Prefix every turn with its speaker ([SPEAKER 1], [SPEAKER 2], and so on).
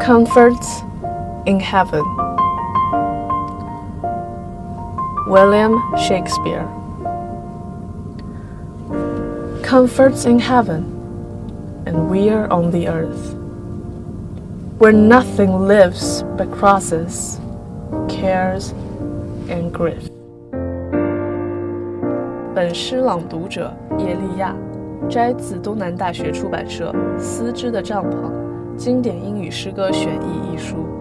[SPEAKER 1] Comforts in Heaven. William Shakespeare. Comforts in heaven, and we are on the earth, where nothing lives but crosses, cares, and grief. 本诗朗读者叶利亚，摘自东南大学出版社《丝织的帐篷： 经典英语诗歌选译》一书。